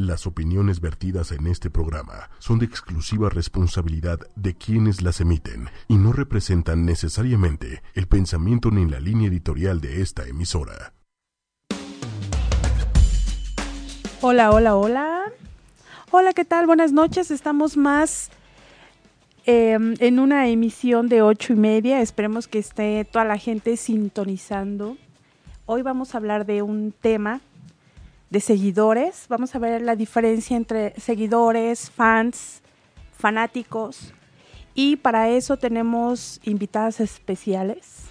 Las opiniones vertidas en este programa son de exclusiva responsabilidad de quienes las emiten y no representan necesariamente el pensamiento ni la línea editorial de esta emisora. Hola, hola, hola. Hola, ¿qué tal? Buenas noches. Estamos más eh, en una emisión de ocho y media. Esperemos que esté toda la gente sintonizando. Hoy vamos a hablar de un tema de seguidores. Vamos a ver la diferencia entre seguidores, fans, fanáticos. Y para eso tenemos invitadas especiales.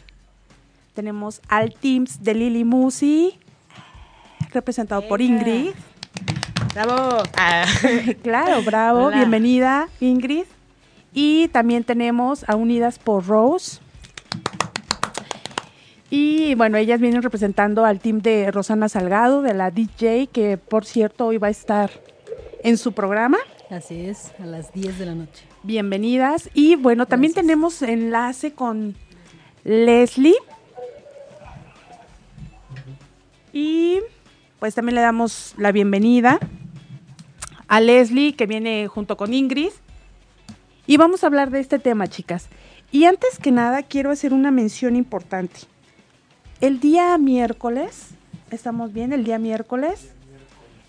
Tenemos al Teams de Lili Musi, representado por Ingrid. ¡Bravo! Ah. claro, bravo. Hola. Bienvenida, Ingrid. Y también tenemos a Unidas por Rose. Y bueno, ellas vienen representando al team de Rosana Salgado, de la DJ, que por cierto hoy va a estar en su programa. Así es, a las 10 de la noche. Bienvenidas. Y bueno, también tenemos enlace con Leslie. Y pues también le damos la bienvenida a Leslie, que viene junto con Ingrid. Y vamos a hablar de este tema, chicas. Y antes que nada, quiero hacer una mención importante. El día miércoles, ¿estamos bien? El día miércoles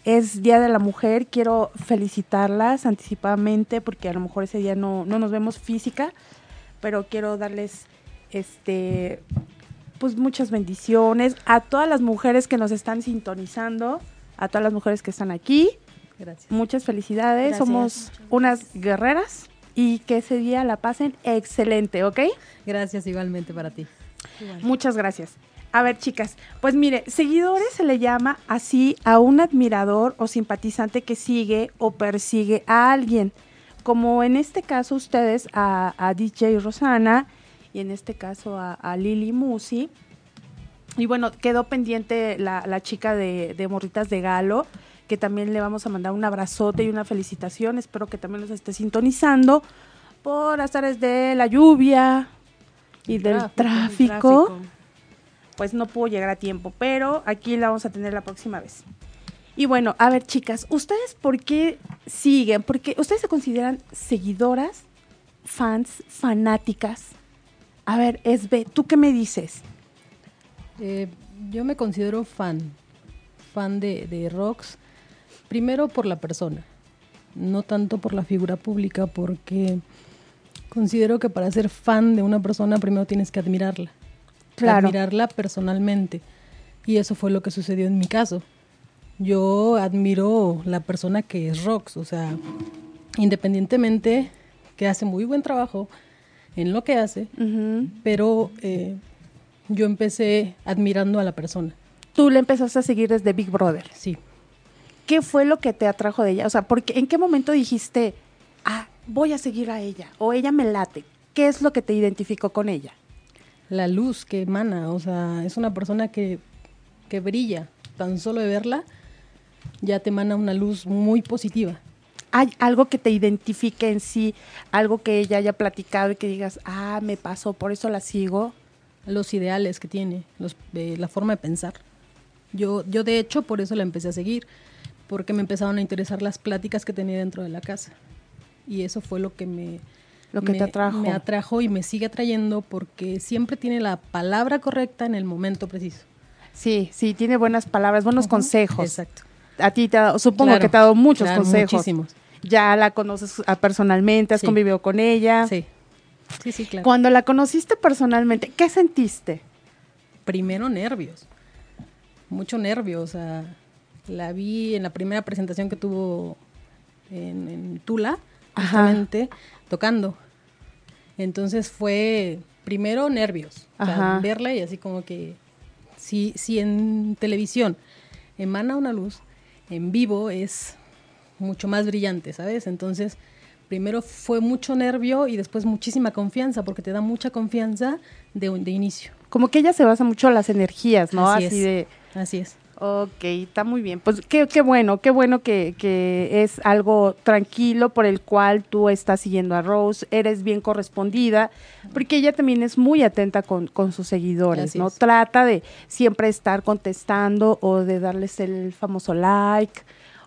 es Día de la Mujer. Quiero felicitarlas anticipadamente porque a lo mejor ese día no, no nos vemos física, pero quiero darles este pues muchas bendiciones a todas las mujeres que nos están sintonizando, a todas las mujeres que están aquí. Gracias. Muchas felicidades, Gracias. somos unas guerreras y que ese día la pasen excelente, ¿ok? Gracias igualmente para ti. Muchas gracias. A ver, chicas, pues mire, seguidores se le llama así a un admirador o simpatizante que sigue o persigue a alguien, como en este caso ustedes a, a DJ Rosana y en este caso a, a Lili Musi. Y bueno, quedó pendiente la, la chica de, de Morritas de Galo, que también le vamos a mandar un abrazote y una felicitación. Espero que también nos esté sintonizando por las áreas de la lluvia y del tráfico pues no pudo llegar a tiempo, pero aquí la vamos a tener la próxima vez. Y bueno, a ver chicas, ¿ustedes por qué siguen? Porque ustedes se consideran seguidoras, fans, fanáticas. A ver, Esbe, ¿tú qué me dices? Eh, yo me considero fan, fan de, de Rox, primero por la persona, no tanto por la figura pública, porque considero que para ser fan de una persona primero tienes que admirarla. Claro. Admirarla personalmente. Y eso fue lo que sucedió en mi caso. Yo admiro la persona que es Rox, o sea, independientemente que hace muy buen trabajo en lo que hace, pero eh, yo empecé admirando a la persona. Tú le empezaste a seguir desde Big Brother. Sí. ¿Qué fue lo que te atrajo de ella? O sea, porque ¿en qué momento dijiste, ah, voy a seguir a ella? O ella me late. ¿Qué es lo que te identificó con ella? La luz que emana, o sea, es una persona que, que brilla. Tan solo de verla, ya te emana una luz muy positiva. ¿Hay algo que te identifique en sí? Algo que ella haya platicado y que digas, ah, me pasó, por eso la sigo. Los ideales que tiene, los, eh, la forma de pensar. Yo, yo, de hecho, por eso la empecé a seguir, porque me empezaron a interesar las pláticas que tenía dentro de la casa. Y eso fue lo que me, Lo que me, te atrajo. me atrajo y me sigue atrayendo porque siempre tiene la palabra correcta en el momento preciso. Sí, sí, tiene buenas palabras, buenos consejos. Exacto. A ti te ha supongo Claro, que te ha dado muchos claro, consejos. Muchísimos. Ya la conoces personalmente, has Sí. convivido con ella. Sí. Sí, sí, claro. Cuando la conociste personalmente, ¿qué sentiste? Primero nervios. Mucho nervio. O sea, la vi en la primera presentación que tuvo en, en Tula, Ajá. justamente, tocando. Entonces fue primero nervios. O sea, Ajá. verla y así como que si, si en televisión emana una luz, en vivo es mucho más brillante, ¿sabes? Entonces, primero fue mucho nervio y después muchísima confianza, porque te da mucha confianza de, de inicio. Como que ella se basa mucho en las energías, ¿no? Así Así, es. de, Así es. Ok, está muy bien. Pues qué, qué bueno, qué bueno que, que es algo tranquilo por el cual tú estás siguiendo a Rose, eres bien correspondida, porque ella también es muy atenta con, con sus seguidores, Así ¿no? es. Trata de siempre estar contestando o de darles el famoso like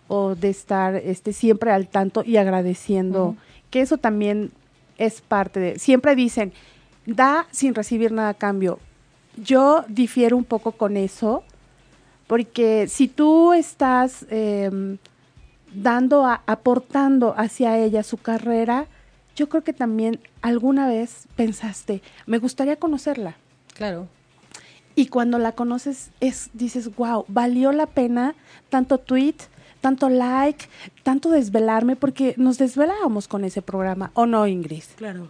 o de estar este, siempre al tanto y agradeciendo, que eso también es parte de, siempre dicen, da sin recibir nada a cambio. Yo difiero un poco con eso, porque si tú estás em, dando, aportando hacia ella su carrera, yo creo que también alguna vez pensaste, me gustaría conocerla. Claro. Y cuando la conoces, es, dices, wow, valió la pena tanto tweet, tanto like, tanto desvelarme, porque nos desvelábamos con ese programa, ¿o no, Ingrid? Claro.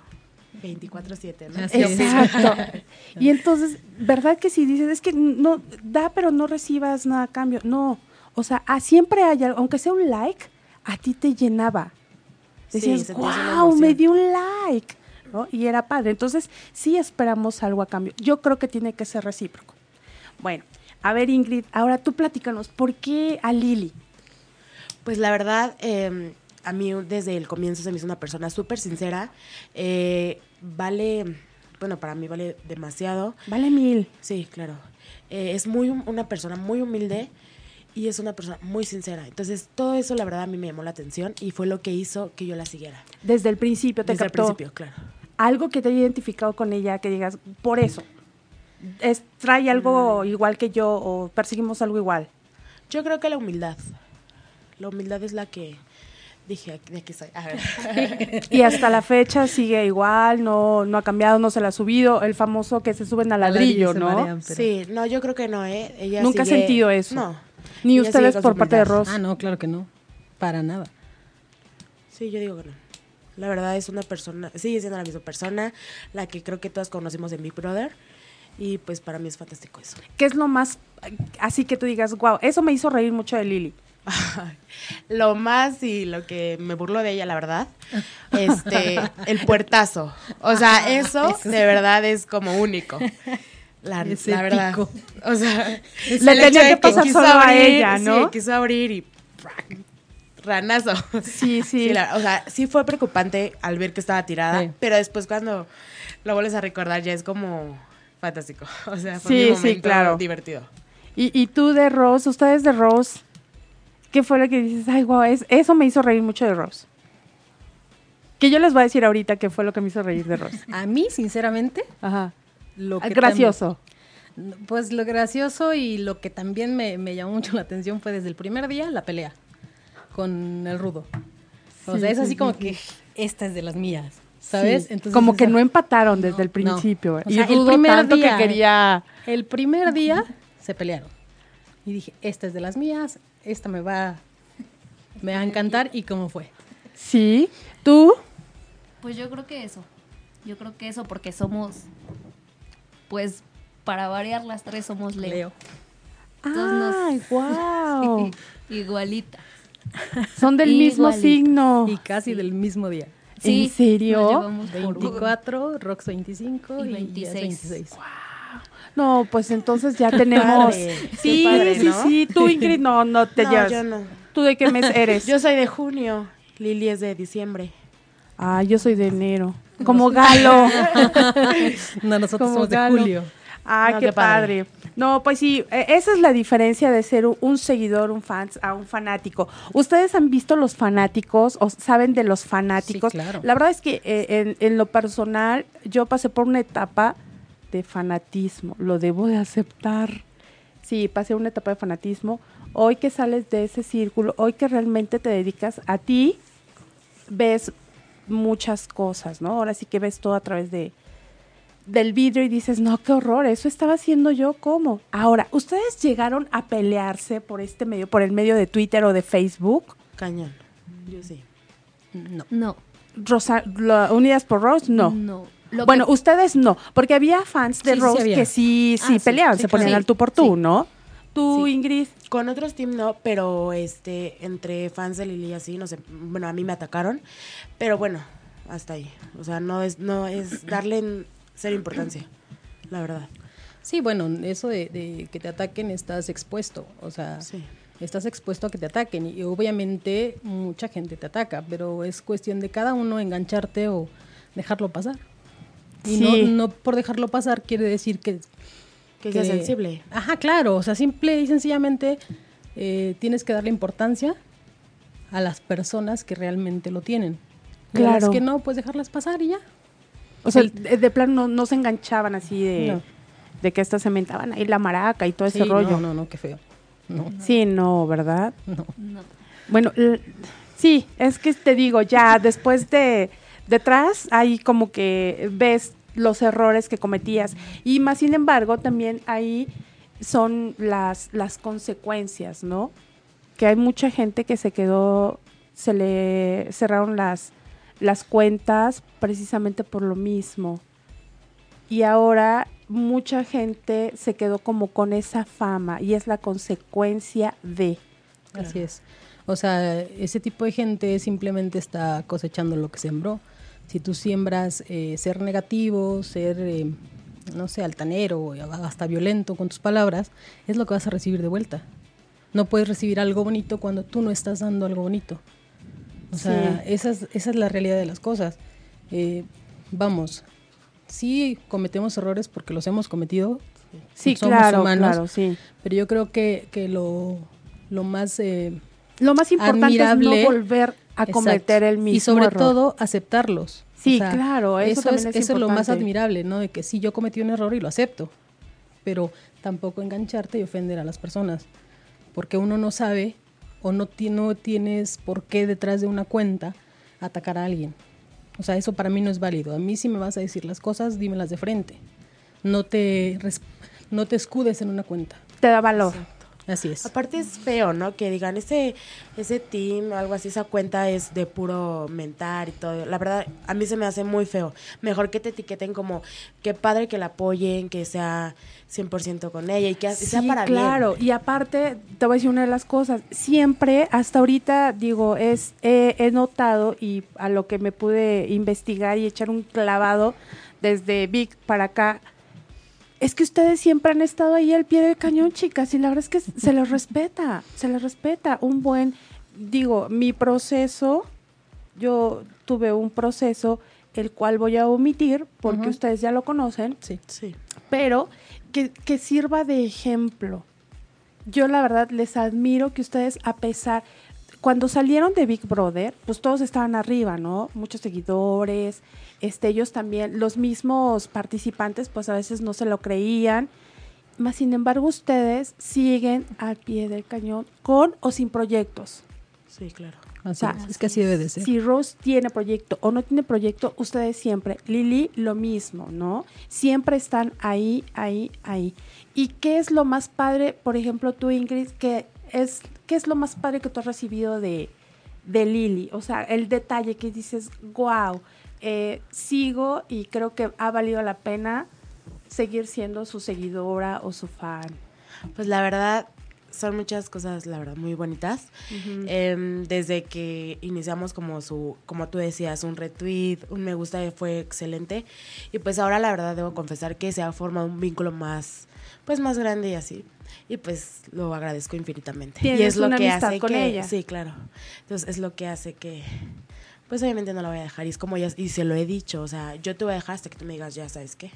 24/7, ¿no? Exacto. y entonces, ¿verdad que si dices, es que no, da, pero no recibas nada a cambio? No, o sea, a, siempre hay algo, aunque sea un like, a ti te llenaba. Decías, wow, me dio un like. ¿no? Y era padre. Entonces, sí esperamos algo a cambio. Yo creo que tiene que ser recíproco. Bueno, a ver, Ingrid, ahora tú platícanos, ¿por qué a Lili? Pues la verdad, eh, a mí desde el comienzo se me hizo una persona súper sincera. Eh, vale, bueno, para mí vale demasiado. Vale mil. Sí, claro. Eh, es muy una persona muy humilde y es una persona muy sincera. Entonces, todo eso, la verdad, a mí me llamó la atención y fue lo que hizo que yo la siguiera. Desde el principio te Desde el principio, claro. Algo que te haya identificado con ella, que digas, por eso, es, trae algo mm. igual que yo o perseguimos algo igual. Yo creo que la humildad. La humildad es la que dije, de aquí soy. y hasta la fecha sigue igual, no, no ha cambiado, no se la ha subido. El famoso que se suben al ladrillo, ¿no? Sí, no, yo creo que no, ¿eh? Ella Nunca ha sentido eso. No. Ni ustedes por parte de Ross. Ah, no, claro que no. Para nada. Sí, yo digo que no. La verdad es una persona, sigue siendo la misma persona, la que creo que todas conocimos de Big Brother. Y pues para mí es fantástico eso. ¿Qué es lo más, así que tú digas, wow, eso me hizo reír mucho de Lili? lo más y lo que me burlo de ella, la verdad, este, el puertazo. O sea, eso de verdad es como único. La, la verdad. O sea, le tenía que pasar solo a ella, ¿no? Sí, quiso abrir y ranazo. Sí, sí. o sea, sí fue preocupante al ver que estaba tirada, pero después cuando lo vuelves a recordar ya es como fantástico. O sea, fue sí, un momento sí, claro. divertido. ¿Y, y tú de Rose, ustedes de Rose, ¿qué fue lo que dices? Ay, guau, eso me hizo reír mucho de Rose. Que yo les voy a decir ahorita qué fue lo que me hizo reír de Rose. A mí, sinceramente, Ajá. Lo que gracioso. pues lo gracioso y lo que también me, llamó mucho la atención fue desde el primer día la pelea con el rudo. O sea, es así como que esta es de las mías, ¿sabes? Entonces, como que no empataron desde el principio. y el primer tanto día, que quería... El primer día se pelearon. Y dije, esta es de las mías, esta me va, me va a encantar. ¿Y cómo fue? Sí. ¿Tú? Pues yo creo que eso. Yo creo que eso porque somos, pues, para variar las tres somos Leo. ¡Ay, wow! Igualita. Son del mismo signo. Y casi del mismo día. ¿En serio? 24, Rox 25 y, 26. Wow. No, pues entonces ya tenemos. Sí, sí, sí. Tú, Ingrid, no, no te no, Yo no. ¿Tú de qué mes eres? yo soy de junio. Lili es de diciembre. Ah, yo soy de enero. Como galo. no, nosotros somos de julio. Ah, qué, padre. No, pues sí, e, esa es la diferencia de ser un seguidor, un fan, a un fanático. ¿Ustedes han visto los fanáticos o saben de los fanáticos? Sí, claro. La verdad es que eh, en, lo personal yo pasé por una etapa de fanatismo, lo debo de aceptar. Sí, pasé una etapa de fanatismo. Hoy que sales de ese círculo, hoy que realmente te dedicas a ti, ves muchas cosas, ¿no? Ahora sí que ves todo a través de, del vidrio y dices, no, qué horror, eso estaba haciendo yo, ¿cómo? Ahora, ¿ustedes llegaron a pelearse por este medio, por el medio de Twitter o de Facebook? Cañón, yo sí. No. No. Rosa, Unidas por Rose, no. No. Bueno, ustedes no, porque había fans de Rose que sí, sí ah, peleaban, se ponían al tú por tú, ¿no? Tú, Ingrid. Con otros team no, pero este, entre fans de Lili así, no sé, bueno, a mí me atacaron, pero bueno, hasta ahí. O sea, no es, no es darle cero importancia, la verdad. Sí, bueno, eso de, que te ataquen estás expuesto, o sea, estás expuesto a que te ataquen y obviamente mucha gente te ataca, pero es cuestión de cada uno engancharte o dejarlo pasar. Y no, no por dejarlo pasar quiere decir que... Que, que sea sensible. Ajá, claro, o sea, simple y sencillamente eh, tienes que darle importancia a las personas que realmente lo tienen. Claro. Las que no, pues dejarlas pasar y ya. O sea, de, plano no, se enganchaban así de, de que estas se mentaban ahí la maraca y todo ese rollo. No, no, no, qué feo. No. Sí, no, ¿verdad? No. Bueno, sí, es que te digo, ya después de detrás ahí como que ves los errores que cometías y más sin embargo también ahí son las las consecuencias, ¿no? Que hay mucha gente que se quedó se le cerraron las las cuentas precisamente por lo mismo. Y ahora mucha gente se quedó como con esa fama y es la consecuencia de. Así es. O sea, ese tipo de gente simplemente está cosechando lo que sembró. Si tú siembras eh, ser negativo, ser, eh, no sé, altanero, hasta violento con tus palabras, es lo que vas a recibir de vuelta. No puedes recibir algo bonito cuando tú no estás dando algo bonito. O sea, esa, es, esa es la realidad de las cosas. Eh, vamos, sí cometemos errores porque los hemos cometido. Sí, somos claro, humanos, claro, sí. Pero yo creo que, que lo, lo más... Eh, lo más importante es no volver a cometer el mismo Y sobre todo, aceptarlos. Sí, claro, eso, es, eso es lo más admirable, ¿no? De que sí, yo cometí un error y lo acepto, pero tampoco engancharte y ofender a las personas, porque uno no sabe o no, no tienes por qué detrás de una cuenta atacar a alguien. O sea, eso para mí no es válido. A mí si me vas a decir las cosas, dímelas de frente. No te, no te escudes en una cuenta. Te da valor. Así es. Aparte es feo, ¿no? Que digan, ese, ese team o algo así, esa cuenta es de puro mentar y todo. La verdad, a mí se me hace muy feo. Mejor que te etiqueten como, qué padre que la apoyen, que sea 100% con ella y que sea para claro. Y aparte, te voy a decir una de las cosas. Siempre, hasta ahorita, digo, es he notado y a lo que me pude investigar y echar un clavado desde Vic para acá, es que ustedes siempre han estado ahí al pie del cañón, chicas, y la verdad es que se les respeta, se les respeta. Un buen, digo, mi proceso, yo tuve un proceso el cual voy a omitir porque ustedes ya lo conocen. Sí, sí. Pero que, que sirva de ejemplo. Yo la verdad les admiro que ustedes, a pesar, cuando salieron de Big Brother, pues todos estaban arriba, ¿no? Muchos seguidores, este, ellos también, los mismos participantes, pues a veces no se lo creían. Más sin embargo, ustedes siguen al pie del cañón con o sin proyectos. Sí, claro. es que así debe de ser. Si Rose tiene proyecto o no tiene proyecto, ustedes siempre, Lili, lo mismo, ¿no? Siempre están ahí, ahí, ahí. ¿Y qué es lo más padre, por ejemplo, tú, Ingrid, que es ¿qué es lo más padre que tú has recibido de, de Lili? O sea, el detalle que dices, wow, eh, sigo y creo que ha valido la pena seguir siendo su seguidora o su fan. Pues la verdad, son muchas cosas, la verdad, muy bonitas. Em, desde que iniciamos como su, como tú decías, un retweet, un me gusta fue excelente. Y pues ahora la verdad debo confesar que se ha formado un vínculo más, pues más grande y así y pues lo agradezco infinitamente. y es lo que hace con que, ella. Sí, claro. Entonces es lo que hace que pues obviamente no la voy a dejar y es como ya y se lo he dicho, o sea, yo te voy a dejar hasta que tú me digas, ya sabes qué.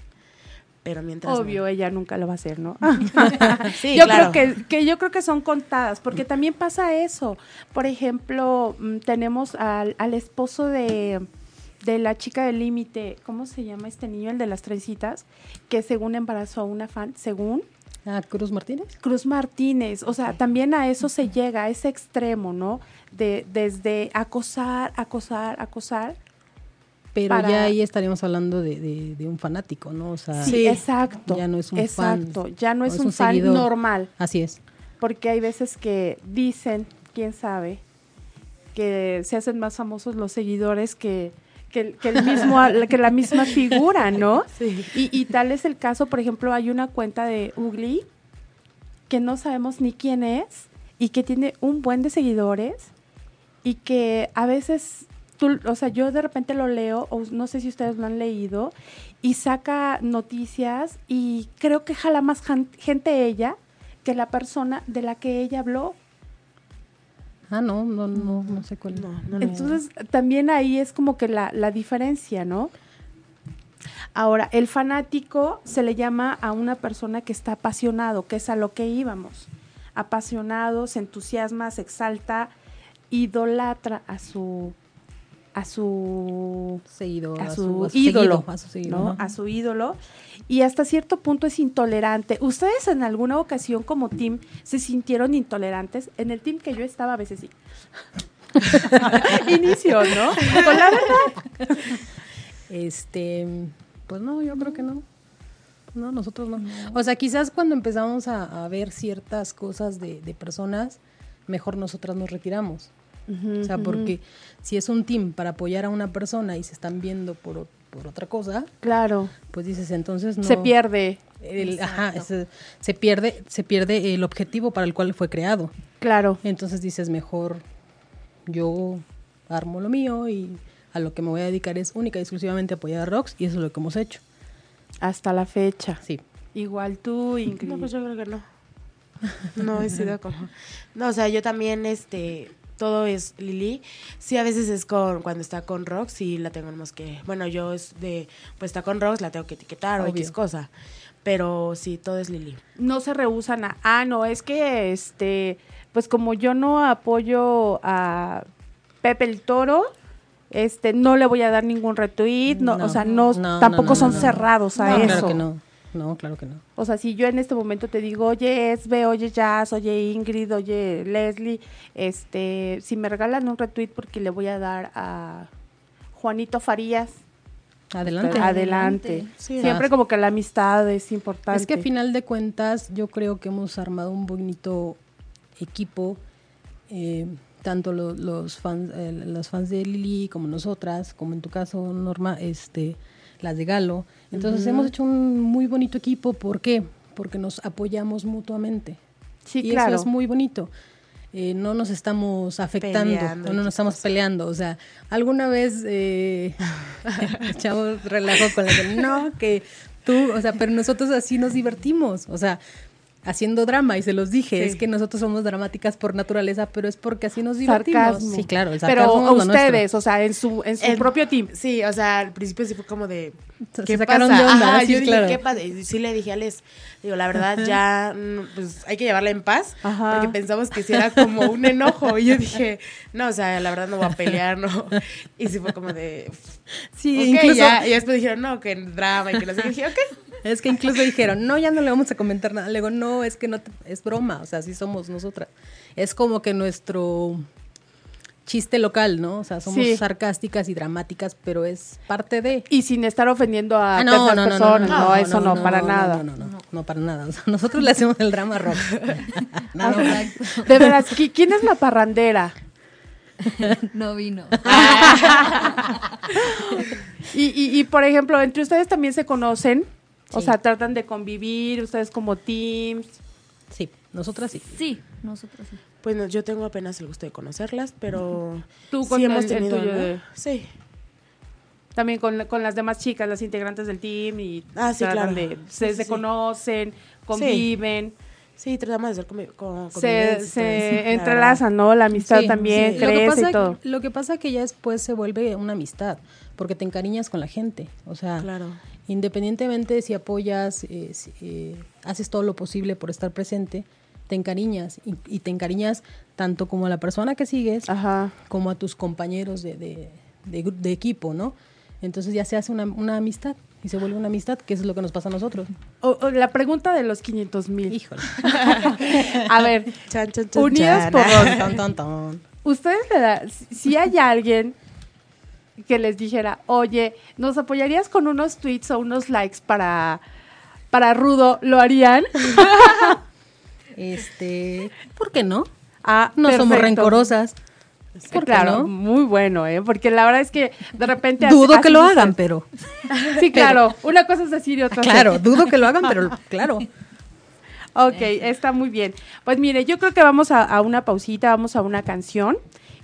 Pero mientras obvio ella nunca lo va a hacer, ¿no? sí, yo creo que, que, yo creo que son contadas, porque también pasa eso. Por ejemplo, mm, tenemos al, al esposo de de la chica del límite, ¿cómo se llama este niño, el de las trencitas? Que según embarazó a una fan, según, Ah, Cruz Martínez. Cruz Martínez, o sea, también a eso se llega, a ese extremo, ¿no? De, desde acosar, acosar, acosar. Pero ya ahí estaríamos hablando de, un fanático, ¿no? O sea, sí, exacto. Ya no es un exacto, ya no, es, un, fan normal. Así es. Porque hay veces que dicen, quién sabe, que se hacen más famosos los seguidores que, que, el mismo, que la misma figura, ¿no? Sí. Y, tal es el caso, por ejemplo, hay una cuenta de Ugly que no sabemos ni quién es y que tiene un buen de seguidores y que a veces, tú, o sea, yo de repente lo leo, o no sé si ustedes lo han leído, y saca noticias y creo que jala más gente ella que la persona de la que ella habló. Ah, no, no, no, no sé cuál. No, Entonces, también ahí es como que la, la diferencia, ¿no? Ahora, el fanático se le llama a una persona que está apasionado, que es a lo que íbamos. Apasionado, se entusiasma, se exalta idolatra a su a su seguidor, a su, ídolo, a su ¿no? A su ídolo y hasta cierto punto es intolerante. ¿Ustedes en alguna ocasión como team se sintieron intolerantes? En el team que yo estaba a veces sí. Inicio, ¿no? Con la verdad. Este, pues no, yo creo que no. No, nosotros no. O sea, quizás cuando empezamos a, ver ciertas cosas de, de personas, mejor nosotras nos retiramos o sea, porque si es un team para apoyar a una persona y se están viendo por, por otra cosa, claro, pues dices, entonces no se pierde. ajá, se, pierde se pierde el objetivo para el cual fue creado. Claro. Entonces dices, mejor yo armo lo mío y a lo que me voy a dedicar es única y exclusivamente apoyar a Rox y eso es lo que hemos hecho. Hasta la fecha. Sí. Igual tú, Ingrid. No, pues yo creo que no. No he sido como... No, o sea, yo también, este, todo es Lili. Sí, a veces es con cuando está con Rox y la tenemos que, bueno, yo es de, pues está con Rox, la tengo que etiquetar o X cosa. Pero sí, todo es Lili. No se rehusan a, ah, no, es que este, pues como yo no apoyo a Pepe el Toro, este, no le voy a dar ningún retweet, no, o sea, no, tampoco son cerrados a eso. que no. No, claro que no. O sea, si yo en este momento te digo, oye Esbe, oye Jazz, oye Ingrid, oye Leslie, este, si me regalan un retweet porque le voy a dar a Juanito Farías. Adelante. Adelante. Siempre como que la amistad es importante. Es que a final de cuentas yo creo que hemos armado un bonito equipo, eh, tanto los, fans, eh, los fans de Lili como nosotras, como en tu caso Norma, este, las de Galo. Entonces hemos hecho un muy bonito equipo. ¿Por qué? Porque nos apoyamos mutuamente. Sí, y claro. eso es muy bonito. Eh, no nos estamos afectando, no nos estamos peleando. O sea, alguna vez eh, echamos relajo con la que no, que tú, o sea, pero nosotros así nos divertimos. O sea, haciendo drama y se los dije, es que nosotros somos dramáticas por naturaleza, pero es porque así nos divertimos. Sí, claro, el Pero ustedes, o sea, en su en su propio team. Sí, o sea, al principio sí fue como de ¿qué sacaron de onda, sí, yo dije, ¿qué pasa? Y sí le dije a Les, digo, la verdad ya mm, pues hay que llevarla en paz, porque pensamos que si era como un enojo y yo dije, no, o sea, la verdad no voy a pelear, no. Y sí fue como de Sí, incluso ya. y después dijeron, "No, que drama" y que no sé, y dije, "Ok." Es que incluso dijeron, no, ya no le vamos a comentar nada. Le digo, no, es que no, es broma, o sea, así somos nosotras. Es como que nuestro chiste local, ¿no? O sea, somos sarcásticas y dramáticas, pero es parte de... Y sin estar ofendiendo a ah, no, personas, no, eso no, para nada. No, no, no, no, para nada. O sea, nosotros le hacemos el drama rock. de veras, ¿quién es la parrandera? no vino. y, y, y, por ejemplo, entre ustedes también se conocen. O sea, tratan de convivir, ustedes como teams. Sí, nosotras sí. Sí, nosotras sí. Pues yo tengo apenas el gusto de conocerlas, pero tú con sí hemos tenido Sí. También con, con, las demás chicas, las integrantes del team y ah, sí, claro. se, conocen, conviven. Sí, tratamos de hacer con, Se, se entrelazan, ¿no? La amistad también crece y todo. Lo que pasa es que ya después se vuelve una amistad, porque te encariñas con la gente. O sea, claro independientemente si apoyas, eh, eh, haces todo lo posible por estar presente, te encariñas y, te encariñas tanto como a la persona que sigues como a tus compañeros de, de, equipo, ¿no? Entonces ya se hace una, una, amistad y se vuelve una amistad, que es lo que nos pasa a nosotros. la pregunta de los 500 mil. Híjole. a ver, chan, unidos por Ustedes le da, si hay alguien que les dijera, oye, ¿nos apoyarías con unos tweets o unos likes para, para Rudo? ¿Lo harían? este, ¿por qué no? Ah, no somos rencorosas. claro, muy bueno, ¿eh? Porque la verdad es que de repente... Dudo que lo hagan, pero... Sí, claro. Una cosa es decir y otra Claro, dudo que lo hagan, pero claro. Ok, está muy bien. Pues mire, yo creo que vamos a, a una pausita, vamos a una canción.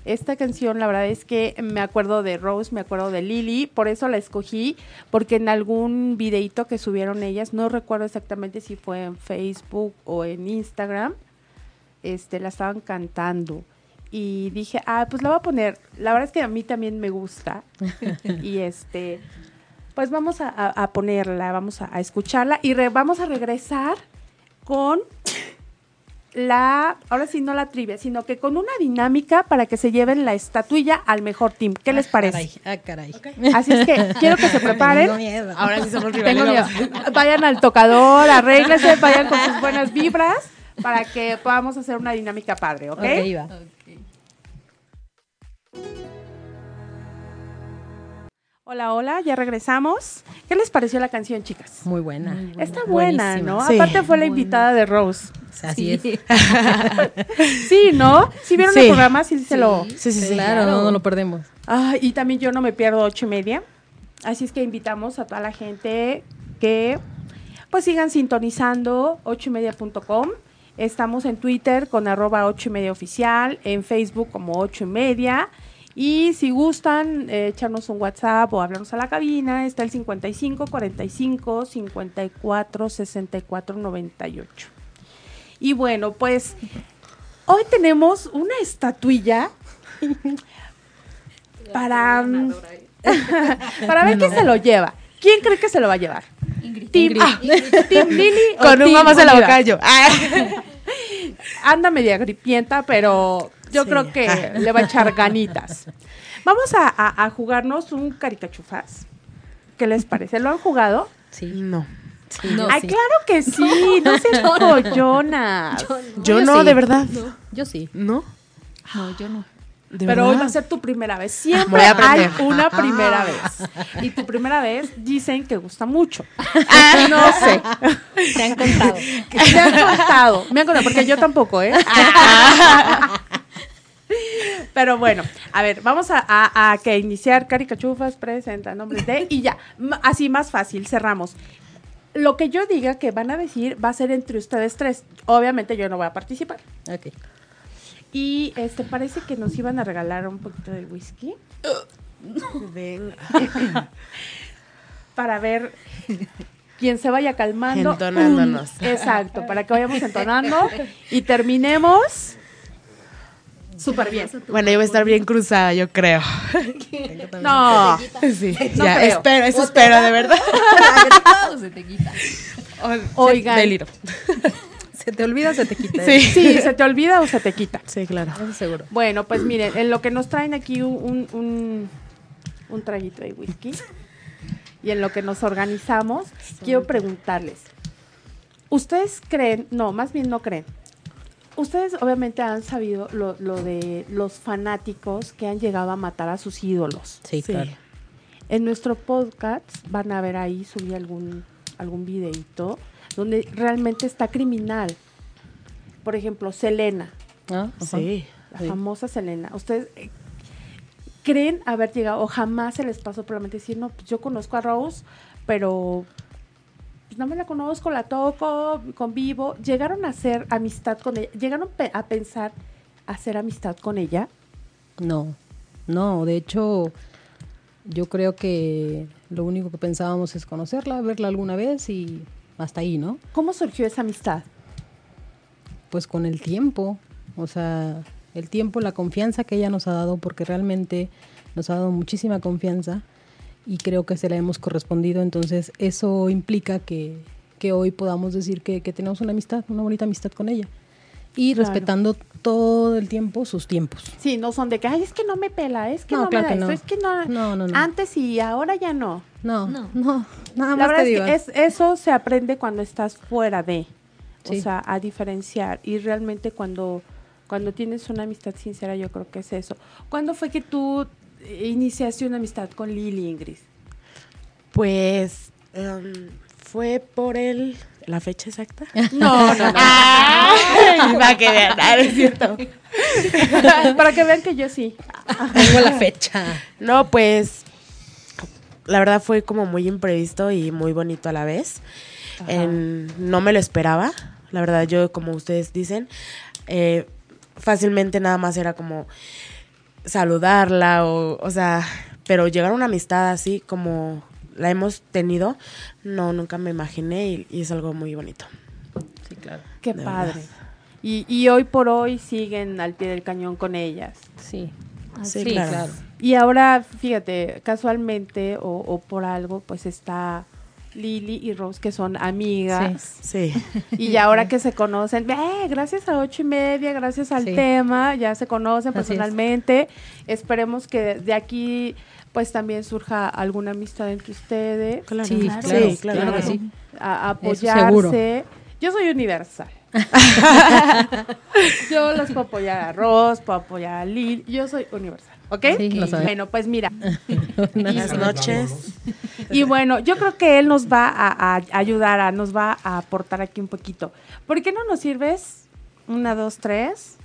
Esta canción, la verdad es que me acuerdo de Rose, me acuerdo de Lily, por eso la escogí, porque en algún videito que subieron ellas, no recuerdo exactamente si fue en Facebook o en Instagram, este, la estaban cantando. Y dije, ah, pues la voy a poner. La verdad es que a mí también me gusta. y este, pues vamos a, ponerla, vamos a, escucharla y vamos a regresar con la, ahora sí no la trivia, sino que con una dinámica para que se lleven la estatuilla al mejor team. ¿Qué les parece? Ah, caray. Así es que quiero que se preparen. Tengo miedo. Ahora sí somos Tengo rivales. miedo. Vayan al tocador, arréglense, vayan con sus buenas vibras para que podamos hacer una dinámica padre, ¿ok? Ok, va. Hola, hola, ya regresamos. ¿Qué les pareció la canción, chicas? Muy buena. Está buena, Buenísima. ¿no? Sí. Aparte fue la invitada de Rose. Así es. Sí, ¿no? ¿Sí vieron el Sí. programa? Sí, se lo... Sí, sí, sí. claro, no, no lo perdemos. Ah, y también yo no me pierdo ocho y media. Así es que invitamos a toda la gente que pues sigan sintonizando ocho y media.com. Estamos en Twitter con arroba ocho y media oficial, en Facebook como ocho y media. Y si gustan eh, echarnos un WhatsApp o hablarnos a la cabina, está el 55 45 54 64 98. Y bueno, pues hoy tenemos una estatuilla para, mm, para ver quién se lo lleva. ¿Quién cree que se lo va a llevar? Ingrid. Team, ah, Team Lili Con un mamá se la boca yo. Ah. Anda media gripienta, pero yo Sí. creo que le va a echar ganitas. Vamos a, a- a jugarnos un caricachufas. ¿Qué les parece? ¿Lo han jugado? Sí. No. sí, No. Ay, sí. claro que sí. No seas collona. Yo, Yo no, sí. de verdad. Yo sí. ¿No? No, yo no. ¿De Pero hoy va a ser tu primera vez. Siempre hay una primera vez. Y tu primera vez dicen que gusta mucho. No sé. Te han contado. Me han contado. Me han contado, porque yo tampoco, ¿eh? Pero bueno, a ver, vamos a, a- a que iniciar Caricachufas, presenta nombres de, y ya, así más fácil, cerramos. Lo que yo diga que van a decir va a ser entre ustedes tres. Obviamente yo no voy a participar. Ok. Y este parece que nos iban a regalar un poquito de whisky Venga. para ver quién se vaya calmando. Entonándonos. Exacto, para que vayamos entonando y terminemos súper bien. Bueno, yo voy a estar bien cruzada, yo creo. No, Sí, No ya, creo. espero, eso espero, de verdad. O se te quita. Oigan. Deliro. Se te olvida, se te quita. Sí. sí, se te olvida o se te quita. Sí, claro. Eso seguro. Bueno, pues miren, en lo que nos traen aquí un, un, un traguito de whisky y en lo que nos organizamos, quiero preguntarles, ¿ustedes creen, no, más bien no creen, ustedes obviamente han sabido lo, lo de los fanáticos que han llegado a matar a sus ídolos? Sí, Sí. claro. En nuestro podcast van a ver ahí, subí algún, algún videito donde realmente está criminal. Por ejemplo, Selena, Ah. Sí. la Sí. famosa Selena. ¿Ustedes eh, creen haber llegado o jamás se les pasó por la mente decir, no, pues yo conozco a Rose, pero pues, no me la conozco, la toco, convivo? ¿Llegaron a hacer amistad con ella? ¿Llegaron a pensar hacer amistad con ella? No, no, de hecho, yo creo que lo único que pensábamos es conocerla, verla alguna vez y hasta ahí, ¿no? ¿Cómo surgió esa amistad? Pues con el tiempo, o sea, el tiempo, la confianza que ella nos ha dado, porque realmente nos ha dado muchísima confianza y creo que se la hemos correspondido, entonces eso implica que, que hoy podamos decir que, que tenemos una amistad, una bonita amistad con ella y Claro. respetando todo el tiempo sus tiempos. Sí, no son de que, ay, es que no me pela, es que no, No, claro me da que esto, no. es que no. No, no, no. Antes y ahora ya no. No, No. no, nada La más verdad te digo. es que es- eso se aprende cuando estás fuera de, o Sí. sea, a diferenciar. Y realmente cuando, cuando tienes una amistad sincera, yo creo que es eso. ¿Cuándo fue que tú iniciaste una amistad con Lili Ingrid? Pues em, fue por el. ¿La fecha exacta? No, no, no. Ay, para que vean, ah, es cierto. Para que vean que yo sí. Tengo la fecha. No, pues la verdad fue como muy imprevisto y muy bonito a la vez. En- no me lo esperaba. La verdad, yo, como ustedes dicen, eh, fácilmente nada más era como saludarla o, o sea, pero llegar a una amistad así como la hemos tenido, no, nunca me imaginé y, y es algo muy bonito. Sí, claro. Qué De padre. Y, y hoy por hoy siguen al pie del cañón con ellas. Sí. Sí, Sí, claro. Y ahora, fíjate, casualmente o, o por algo, pues está Lili y Rose, que son amigas. Sí. Y ahora que se conocen, eh, gracias a ocho y media, gracias al Sí. tema, ya se conocen Así es. personalmente. Esperemos que de aquí pues también surja alguna amistad entre ustedes. Claro. Sí, Claro. claro, Sí, claro. claro que sí. A, apoyarse. Yo soy universal. yo los puedo apoyar a Ross, puedo apoyar a Lil. Yo soy universal. ¿Ok? Sí, lo sabe. Bueno, pues mira. Buenas noches. Y bueno, yo creo que él nos va a, a ayudar, a, nos va a aportar aquí un poquito. ¿Por qué no nos sirves? Una, dos, tres.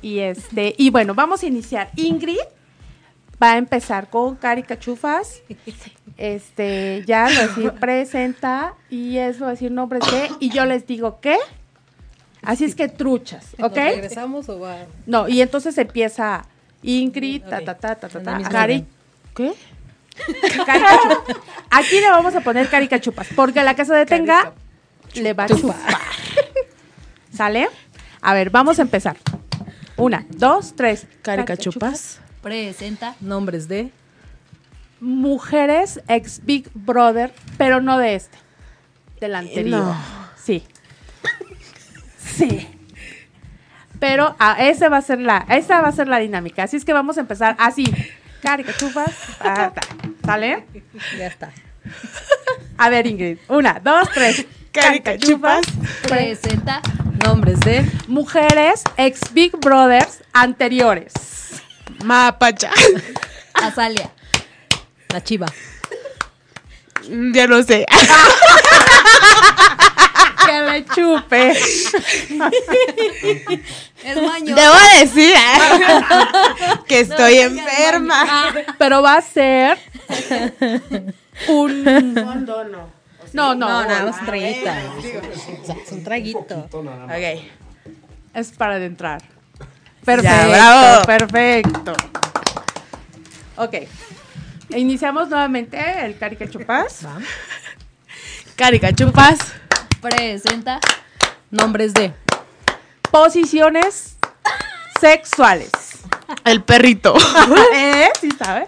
Y este, y bueno, vamos a iniciar. Ingrid va a empezar con Cari Cachufas. Este, ya lo decir, presenta y eso va a decir nombres de, y yo les digo qué. Así es que truchas, ¿ok? ¿Nos regresamos o va? No, y entonces empieza Ingrid, ta, ta, ta, ta, ta, ta, Cari. ¿Qué? Aquí le vamos a poner Cari Cachupas, porque la que se detenga le va a chupar. ¿Sale? A ver, vamos a empezar. Una, dos, tres. Caricachupas. Presenta. Nombres de. Mujeres ex Big Brother, pero no de este. Del anterior. No. Sí. Sí. Pero ah, ese va a ser la, esa va a ser la dinámica. Así es que vamos a empezar así. Cari Cachufas. ta, ta. ¿Sale? Ya está. A ver, Ingrid. Una, dos, tres. Caricachupas. Presenta. Nombres de. Mujeres ex Big Brothers anteriores. Mapacha. Azalia. La chiva. Ya no sé. Que le chupe. Es maño. Debo decir que estoy enferma. Pero va a ser un. Fondo no. No, no, No, nada más traguito. Es un traguito. Ok. es para adentrar. Perfecto, bravo. perfecto. Ok. Iniciamos nuevamente el Caricachupas. Caricachupas. Presenta. Nombres de. Posiciones sexuales. El perrito. ¿Eh? ¿Sí sabe?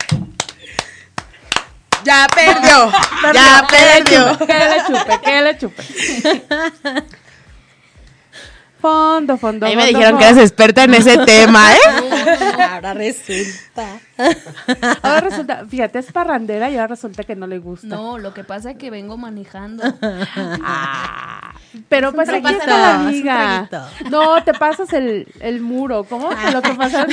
Ya perdió. Ya perdió. Que le chupe, que le chupe. Fondo, fondo. Ahí me fondo, dijeron que eres experta en ese tema, ¿eh? Ahora resulta. Ahora resulta, fíjate, es parrandera y ahora resulta que no le gusta. No, lo que pasa es que vengo manejando. Ah, pero pues aquí está la amiga. No, te pasas el, el muro. ¿Cómo? Lo que pasa.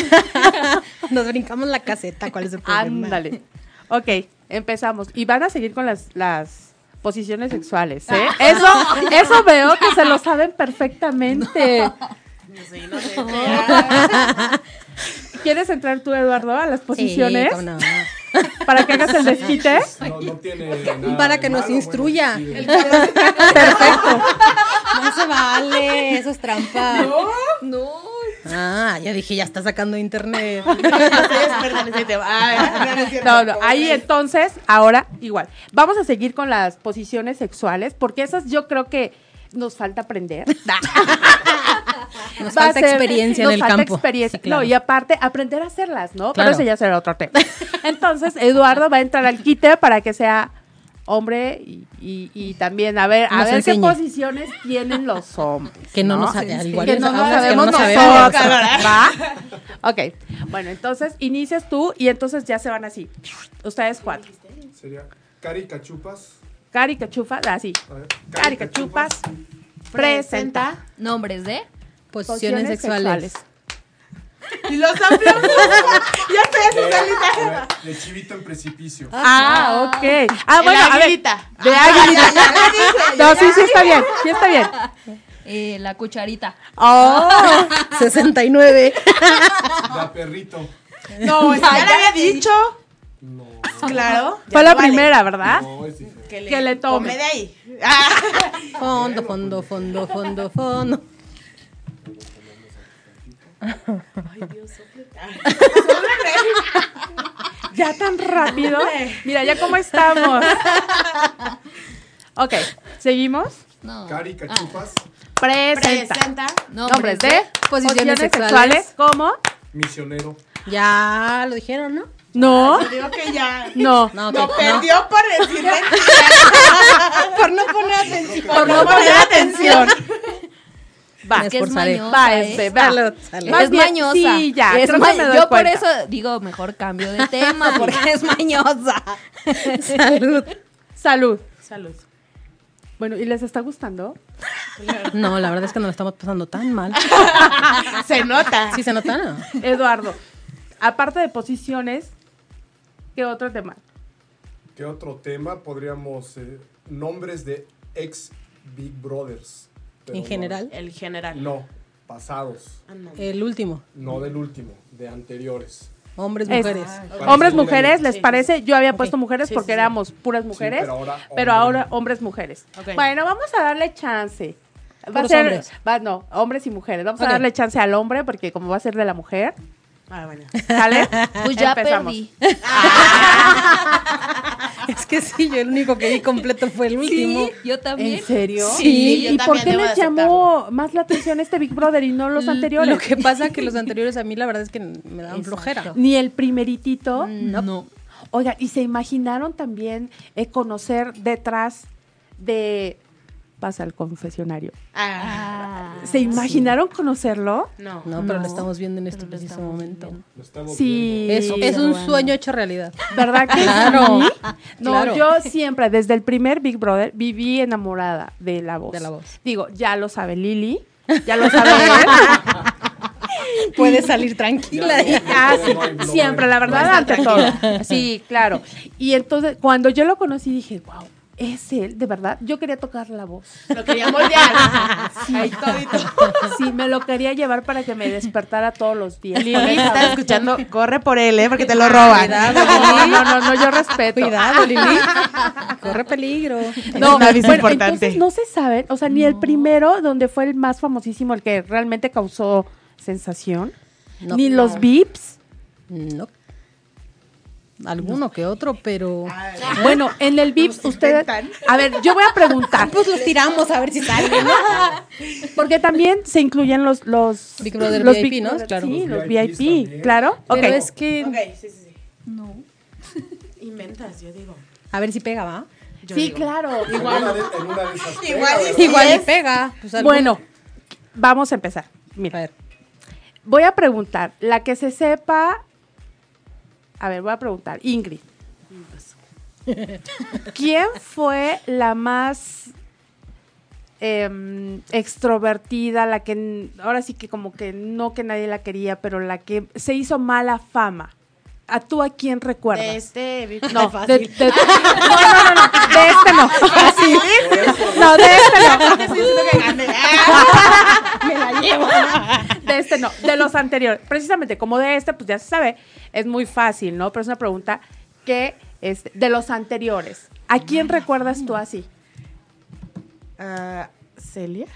Nos brincamos la caseta. ¿Cuál es el problema? Ándale. Ok, empezamos. Y van a seguir con las, las posiciones sexuales, ¿eh? Eso, eso veo que se lo saben perfectamente. ¿Quieres entrar tú, Eduardo, a las posiciones? Sí, cómo no. Para que hagas el desquite. No, no tiene nada Para que nos malo, instruya. bueno, sí. Perfecto. No se vale, eso es trampa. No. Ah, ya dije, ya está sacando internet. No, no, ahí entonces, ahora igual. Vamos a seguir con las posiciones sexuales, porque esas yo creo que nos falta aprender. Nos Va falta ser- experiencia nos en el falta campo. experiencia. Sí, claro. No, y aparte, aprender a hacerlas, ¿no? Pero Claro. ese ya será otro tema. Entonces, Eduardo va a entrar al quite para que sea hombre y, y- y también a ver, a Nos ver enseñe. qué posiciones tienen los hombres. Que no nos sabe- al igual que no nos que sabemos no nosotros, sabemos. ¿va? Ok, bueno, entonces inicias tú y entonces ya se van así. Ustedes cuatro. Sería Cari Cachupas. Cari Cachufa, así. A ver, Cari Cachupas presenta Nombres de. Posiciones, sexuales. Y los aplausos. ya estoy haciendo a ver, de chivito en precipicio. Ah, ok. Ah, bueno, a ver. De aguilita. No, sí, sí está bien, sí está bien. eh, la cucharita. Oh, 69. Da perrito. No, ya le había dicho. No, Claro. fue la primera, ¿verdad? no, es diferente. Que le tome. De ahí. Ah. Fondo, fondo, fondo, fondo, fondo. Ya tan rápido. Mira, ya cómo estamos. Ok, seguimos. No. Cari Cachupas. Presenta. Presenta. Nombres de Posiciones sexuales. como Misionero. Ya lo dijeron, ¿no? ¿No? Yo digo que ya. No. No, No perdió por decir Por no poner atención. Por no poner atención. Va. Me Es que es esforzaré. mañosa, Va, ¿eh? este, va. Salud, salud. Más es bien, mañosa. sí, ya, Es ma- yo por eso digo, mejor cambio de tema, porque es mañosa. Salud. Salud. Salud. Bueno, ¿y les está gustando? No, la verdad es que nos lo estamos pasando tan mal. Se nota. ¿Sí se nota? No? Eduardo, aparte de posiciones, ¿qué otro tema? ¿Qué otro tema podríamos... eh, nombres de ex Big Brothers? Pero En no- general, El general. No, pasados. Ah, no. el último. No del último, de anteriores. Hombres, Es- mujeres. Hombres, Sí. mujeres, ¿les Sí. parece? Yo había puesto mujeres Sí, porque sí, sí. éramos puras mujeres, pero ahora pero hombres. ahora hombres, mujeres. Bueno, vamos a darle chance. Va a ser, hombres. va, no, hombres y mujeres. Vamos a darle chance al hombre porque como va a ser de la mujer, Ah, bueno. ¿sale? Pues ya Empezamos. perdí. Es que sí, yo el único que vi completo fue el último. Yo también. ¿En serio? Sí, yo ¿Y por qué les llamó más la atención este Big Brother y no los anteriores? Lo que pasa que los anteriores a mí la verdad es que me dan Exacto. flojera. Ni el primeritito. No. Oiga, ¿y se imaginaron también eh, conocer detrás de... Pasa al confesionario. Ah, Ah, ¿Se imaginaron conocerlo? no. No, pero lo estamos viendo en este preciso momento. viendo. Lo estamos Sí. Es, Eso, es un sueño hecho realidad. ¿Verdad que Claro. sí? No, Claro. yo siempre, desde el primer Big Brother, viví enamorada de la voz. De la voz. Digo, ya lo sabe Lili, ya lo sabe él. Puedes salir tranquila. Ya, Ah, no, sí, no hay blog, siempre, no la verdad, ante todo. Sí, claro. Y entonces, cuando yo lo conocí, dije, wow, es él, de verdad. Yo quería tocar la voz. Lo quería moldear. Ahí todito. Sí, me lo quería llevar para que me despertara todos los días. Lili, voz. escuchando, corre por él, ¿eh? Porque te lo roban. Cuidado, No, Lili. no, no, no, yo respeto. Cuidado, Lili. Corre peligro. No, bueno, importante. entonces no se sabe, o sea, ni el primero, donde fue el más famosísimo, el que realmente causó sensación, No. ni los VIPs. No. Alguno que otro, pero. Bueno, en el VIPs ustedes... A ver, yo voy a preguntar, Pues los tiramos a ver si salen. porque también se incluyen los... los Big Brother los VIP, ¿no? Brother, Claro. Sí, Los VIP, también. claro. Ok, Pero es que. Ok, sí, sí, sí. No. Inventas, yo digo. A ver si pega, ¿va? Yo sí, digo. claro. En una de, en una de esas pega, Igual. Igual y pega. Pues Bueno, vamos a empezar. A Mira, ver. voy a preguntar, la que se sepa... A ver, voy a preguntar, Ingrid. ¿Quién fue la más em, extrovertida, la que ahora sí que como que no que nadie la quería, pero la que se hizo mala fama? ¿A tú a quién recuerdas? De este. No, Fácil. de, de- no, no, no, no, de este no. Así. No, de este no. Me la llevo. De este no, de los anteriores. Precisamente como de este, pues ya se sabe, es muy fácil, ¿no? Pero es una pregunta que este, de los anteriores. ¿A quién recuerdas tú así? Ah, ¿Celia?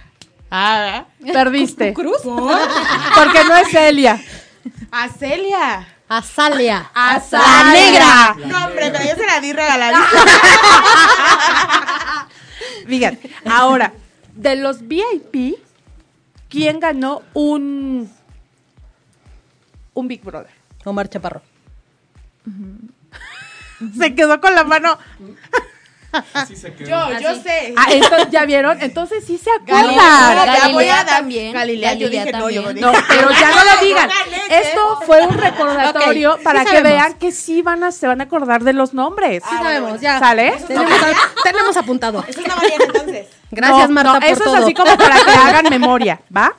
Ah, Perdiste. ¿Cruz? Porque no es Celia. a Celia. Azalia. La negra. No, hombre, pero yo se la di regaladísima. Fíjate, ahora, de los VIP, ¿quién ganó un, un Big Brother? Omar Chaparro. Se quedó con la mano. Así se quedó. Yo, yo sé. Ah, entonces, ¿ya vieron? Entonces sí se Galilea, acuerdan. ya voy a Galilea dar- también. Galilea, yo Galilea dije, no, yo también. No, pero ya no lo digan. Esto fue un recordatorio sí para que sabemos. vean que sí van a, se van a acordar de los nombres. Sí sabemos, ya. ¿Sale? Tenemos, tenemos apuntado. Eso estaba bien entonces. Gracias, No, Marta, no, por eso todo. es así como para que hagan memoria, ¿va?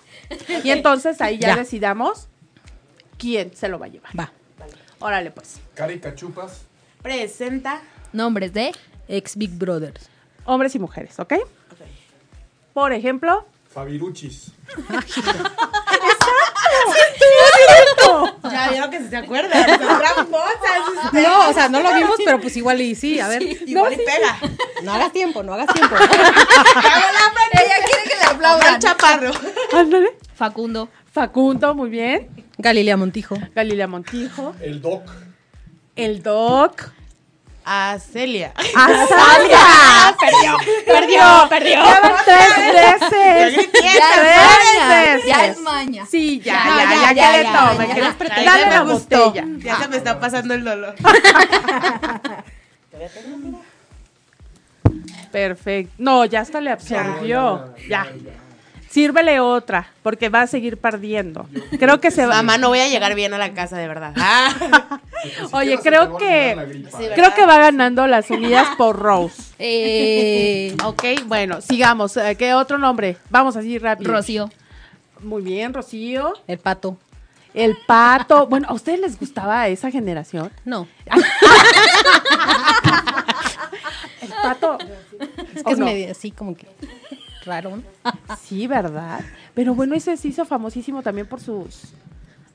Y entonces ahí ya, Ya. decidamos quién se lo va a llevar. Va. Órale, pues. Cari Cachupas. Presenta. Nombres de. Ex Big Brothers. Hombres y mujeres, ¿ok? Por ejemplo, Fabiruchis. Ya vieron que se acuerdan. Son. No, o sea, no lo vimos, pero pues igual y sí, a ver. Igual y pega. No hagas tiempo, no hagas tiempo. Ella quiere que le aplaudan. Chaparro. ándale. Facundo. Facundo, muy bien. Galilea Montijo. Galilea Montijo. El Doc. El Doc. A Celia. ¡A Sandra! perdió, perdió, perdió. Ya van tres veces. Ya Tres es maña. veces. Ya es maña. Sí, ya, No, ya, ya, ya, ya, que le tome. ya, que ya, le- ya, Dale me gustó. botella. Ya se me está pasando el dolor. Perfecto. No, ya hasta le absorbió. Ya. Sírvele otra, porque va a seguir perdiendo. Creo que se va. Mamá, no voy a llegar bien a la casa, de verdad. Oye, creo que creo que va ganando las unidas por Rose. Eh, Ok, bueno, sigamos. Eh, ¿Qué otro nombre? Vamos así rápido. Rocío. Muy bien, Rocío. El pato. El pato. Bueno, ¿a ustedes les gustaba esa generación? No. El pato. Es ¿O que es no? medio así como que raro. Sí, ¿verdad? Pero bueno, ese se hizo famosísimo también por sus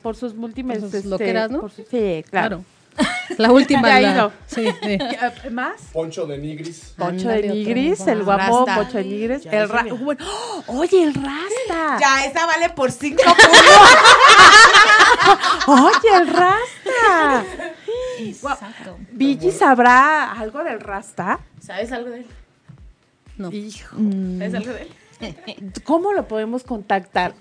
por sus múltiples Por sus loqueras, ¿no? por sí, claro. La última. De ahí la- no. Sí, sí. ¿Más? Poncho de Nigris. Poncho de Nigris, el guapo Rasta. Poncho de Nigris, Ya el ra bueno, ¡oh! Oye, el Rasta. Ya, esa vale por cinco puntos. Oye, el Rasta. Exacto. Vigi sabrá algo del Rasta. ¿Sabes algo de él? No. Hijo, ¿Sabes algo de él? ¿cómo lo podemos contactar?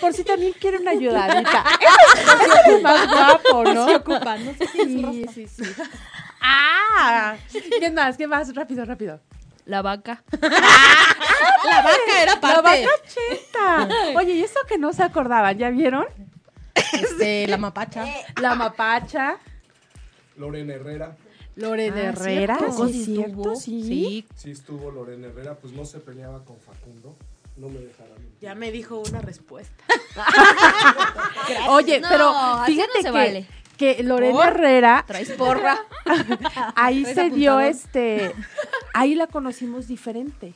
Por si también quiere una ayudadita. Ese es más guapo, ¿no? Se ocupa, no sé si es Sí, sí, sí. ¡Ah! ¿Qué más? ¿Qué más? Rápido, rápido. La vaca. La vaca era La parte. vaca cheta. Oye, ¿y eso que no se acordaban? ¿Ya vieron? Este, la mapacha. La mapacha, Lorena Herrera. Lorena Ah, Herrera, ¿cierto? ¿sí Sí estuvo. Sí. Sí. Sí estuvo Lorena Herrera, pues no se peleaba con Facundo. No me dejarán. Ya me dijo una respuesta. Oye, No, pero fíjate no se que, vale. que Lorena ¿Por? Herrera, Traes porra. ahí ¿Traes se dio este, ahí la conocimos diferente.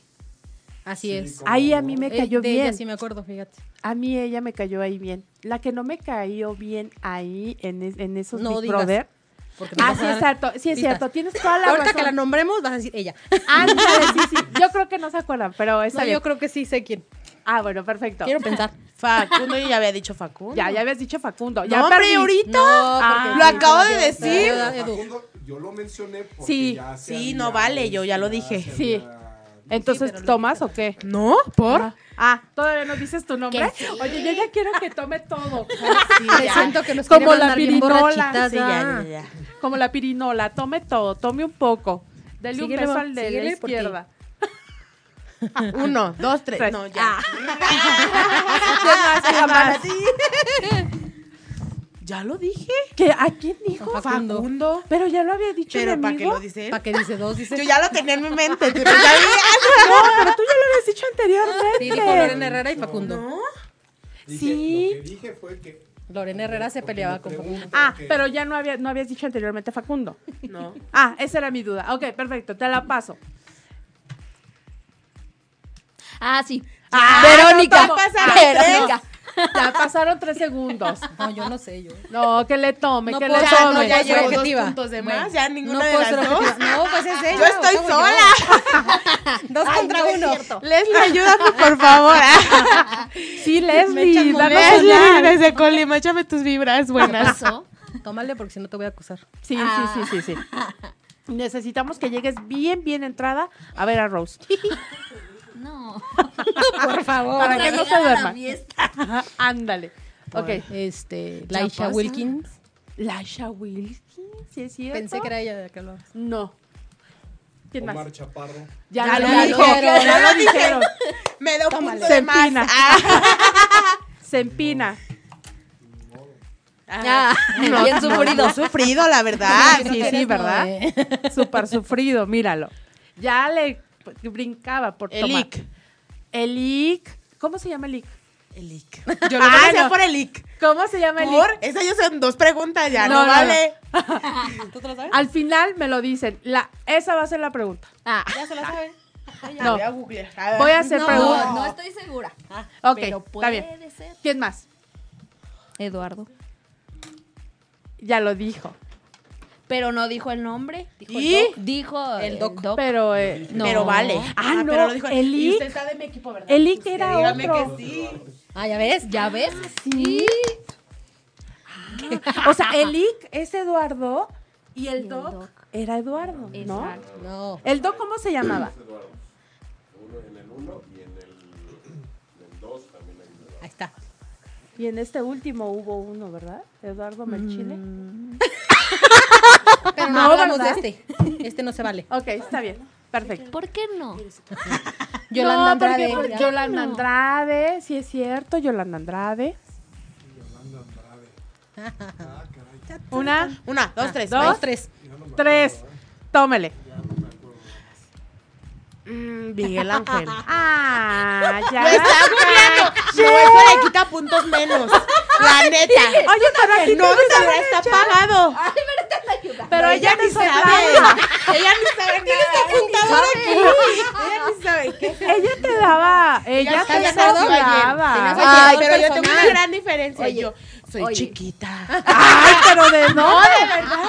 Así Sí, es. Ahí a mí me Eh, cayó de ella bien. sí me acuerdo, fíjate. A mí ella me cayó ahí bien. La que no me cayó bien ahí en, es- en esos No Big digas. Brother. Porque Ah, sí es cierto, sí es cierto, tienes toda la Ahorita razón. que la nombremos vas a decir ella. Ándale, sí, sí. Yo creo que no se acuerdan, pero está No, bien. yo creo que sí sé quién. Ah, bueno, perfecto. Quiero pensar. Facundo, yo ya había dicho Facundo. Ya, ya habías dicho Facundo. Ya No, hombre, ahorita. No, Ah, lo sí, acabo de decir. Facundo, yo lo mencioné porque Sí. ya se Sí, había- no vale, yo ya lo dije. Sí. había- Entonces, lo ¿tomas o qué? ¿No? ¿Por? Ah, ¿todavía no dices tu nombre? Sí. Oye, yo ya quiero que tome todo. Sí, Me siento que nos Como la pirinola. borrachitas, Sí, ya, ah. ya, ya. Como la pirinola, tome todo, tome un poco. Dele un beso al de la síguele, izquierda. Uno, dos, tres. Tres. No, ya. ¿Quién más? ¿Quién más? Ya lo dije. ¿Qué? ¿A quién dijo? Facundo. Facundo. Pero ya lo había dicho Pero ¿para qué lo dice él? ¿Para qué dice dos? Dice. Yo ya lo tenía en mi mente. Pero ya vi. No, pero tú ya lo habías dicho anteriormente. Sí, dijo Lorena Herrera y Facundo. ¿No? Dije- Sí. Lo que dije fue que. Lorena Herrera se peleaba con Facundo. Ah, que- pero ya no, había, no habías dicho anteriormente Facundo. No. Ah, esa era mi duda. Ok, perfecto, te la paso. Ah, sí. Ah, Verónica. no, Verónica. Ya pasaron tres segundos. No, yo no sé, yo. No, que le tome, No que puedo le ser- Ya, tome. no, ya llevo dos puntos de Bueno, más. Ya No ninguna de puedo las dos. objetiva. No, pues es ella. Yo estoy ¿cómo sola. Dos contra uno. Leslie, ayúdame, por favor. Sí, Leslie. Leslie, desde Colima, échame tus vibras ¿Qué buenas. pasó? Tómale porque si no te voy a acusar. Sí, Ah. sí, sí, sí, sí. Necesitamos que llegues bien, bien entrada a ver a Rose. No. Por favor. Para que no se duerma. Ándale. Ok. Este, Laisha. Wilkins. Lasha Wilkins, ¿sí es cierto? Pensé que era ella de que. No. ¿Quién más? Omar Chaparro. Ya, Ya lo lo dijo, dijeron. ya lo dijeron. Me da un punto Se de más. empina. Se empina. Ah, bien sufrido. No, sufrido, la verdad. sí, No sí, ¿verdad? no. Súper sufrido, míralo. Ya le brincaba por tomar. Elic. Elic. ¿Cómo se llama Elic? Elic. Yo lo Ah, no. por Elic. ¿Cómo se llama Elic? ¿Por? Esas ya son dos preguntas, ya No, no, no, vale. ¿Tú te lo sabes? Al final me lo dicen. La, esa va a ser la pregunta. Ah, Ya se la sabe. No. Voy a googlear. Voy a hacer no, preguntas. no estoy segura. Ok, pero está puede bien. ser. ¿Quién más? Eduardo. Ya lo dijo. Pero no dijo el nombre. Dijo ¿Y? el doc. Dijo El el doc. doc. Pero eh, No. Pero vale. Ah, no, pero lo dijo. Elic. Y usted está de mi equipo, ¿verdad? Elic era Dígame otro. que sí. Ah, ¿ya ves? ¿Ya ves? Sí. O sea, el Ick es Eduardo y Y el el Doc Doc. era Eduardo, ¿no? Exacto. No. ¿El Doc cómo se llamaba? Ahí está. Y en este último hubo uno, ¿verdad? Eduardo Melchile. Pero no, No, hablamos ¿verdad? de este. Este no se vale. Ok, está bien. Perfecto. ¿Por qué no? Yolanda No, porque- Andrade. porque ya. Yolanda Andrade, sí es cierto, Yolanda Andrade. Una, Una, dos, tres. Dos. Dos, tres. tres, tómele. Mm, Miguel Ángel. Ah, ya. Lo está googleando. No, eso le quita puntos menos. La neta. Oye, pero aquí No, se está pagado. Pero ella ni ni sabe. sabe. Ella ni sabe nada. Ella ni sabe qué. Ella te daba, ella te daba. Ay, pero yo tengo una gran diferencia. Oye, yo soy oye. chiquita. Ay, pero de no. de verdad.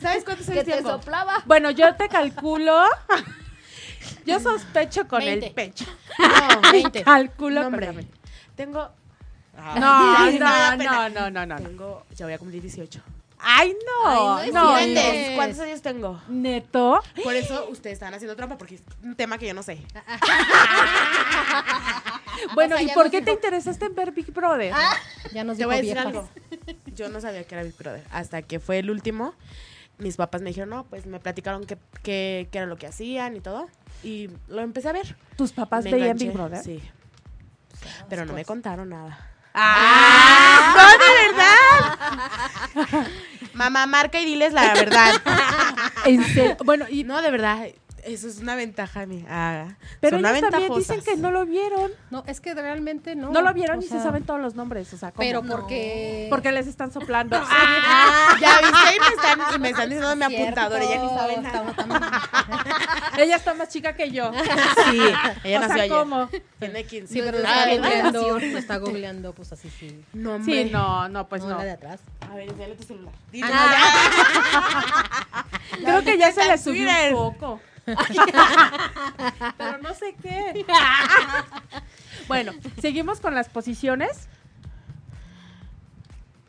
¿Sabes cuántos Que años te soplaba. Bueno, yo te calculo. Yo sospecho con el pecho. No, Te calculo No, hombre. con el pecho. Tengo. No, da no, pena. no, no, no, no. Tengo. Ya voy a cumplir 18. Ay, no. Ay, no, no no. ¿Cuántos, ¿Cuántos años tengo? Neto. Por eso ustedes están haciendo trampa, porque es un tema que yo no sé. Bueno, O sea, ¿y por qué te interesaste en ver Big Brother? Ya nos Te dijo voy a decir viejas. algo. Yo no sabía que era Big Brother. Hasta que fue el último, mis papás me dijeron, no, pues me platicaron qué qué- qué era lo que hacían y todo. Y lo empecé a ver. ¿Tus papás Me veían enganché, Big Brother? Sí. Pero no me contaron nada. ¡Ah! ¡No, de verdad! Mamá, marca y diles la verdad. ¿En serio? Bueno, y, No, de verdad. Eso es una ventaja mía. Ah, pero son ellos también dicen que no lo vieron. No, es que realmente no. No, lo vieron O y se saben todos los nombres. O sea, ¿cómo? Pero porque. Porque les están soplando. Ya viste, y me están, y me están diciendo mi apuntadora. Ella ni sabe nada. Ella está más chica que yo. Sí, ella o nació sea, ayer. ¿cómo? Tiene 15. Sí, pero Ah, está googleando. Lo está googleando, pues así sí. No, hombre. Sí, no, no, pues no, no. la de atrás. A ver, enséñale tu celular. Dile, Ah, Creo que ya se le subió un poco. Pero no sé qué. bueno, seguimos con las posiciones.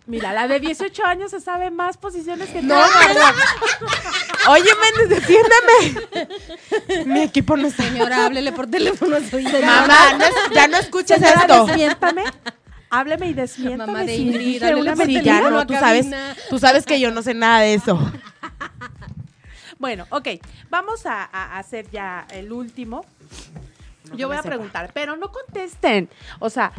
Mira, la de 18 años se sabe más posiciones que No. ¿verdad? Oye, Méndez, defiéndeme. Mi equipo no está. Señora, háblele por teléfono a su hija. Mamá, no es- ya no escuches Señora, esto. desmiéntame. Hábleme y desmiéntame Mamá de si Ingrid, una por teléfono no, a tú sabes, tú sabes que yo no sé nada de eso. Bueno, ok, vamos a, a hacer ya el último. No Yo voy a sepa. preguntar, pero no contesten. O sea,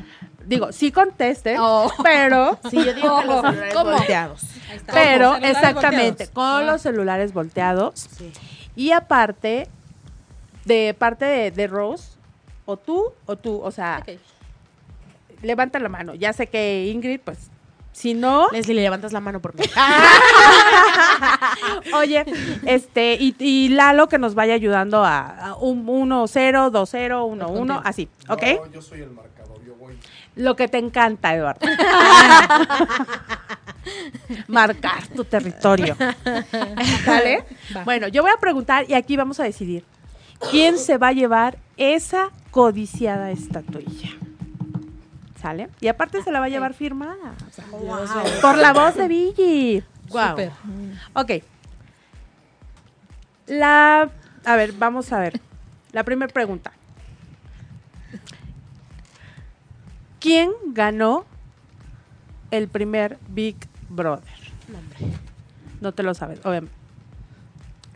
digo, sí contesten, Oh. pero, Sí, yo digo que los celulares ¿Cómo? volteados. Ahí está. pero Con exactamente, volteados. con Ah. los celulares volteados. Sí. Y aparte, de parte de, de Rose, o tú, o tú, o sea, Ok. levanta la mano. Ya sé que Ingrid, pues, si no, Leslie, le levantas la mano por mí. Oye, este, y, y Lalo que nos vaya ayudando a, a un 1-0, 2-0, 1-1, contigo. así, ¿ok? No, yo soy el marcador, yo voy. Lo que te encanta, Eduardo. Marcar tu territorio. ¿Sale? Va. Bueno, yo voy a preguntar y aquí vamos a decidir. ¿Quién se va a llevar esa codiciada estatuilla? ¿Sale? Y aparte se la va a llevar firmada. o sea, Por la voz de Billy. Súper. Ok. La. A ver, vamos a ver. La primera pregunta. ¿Quién ganó el primer Big Brother? No te lo sabes, obviamente.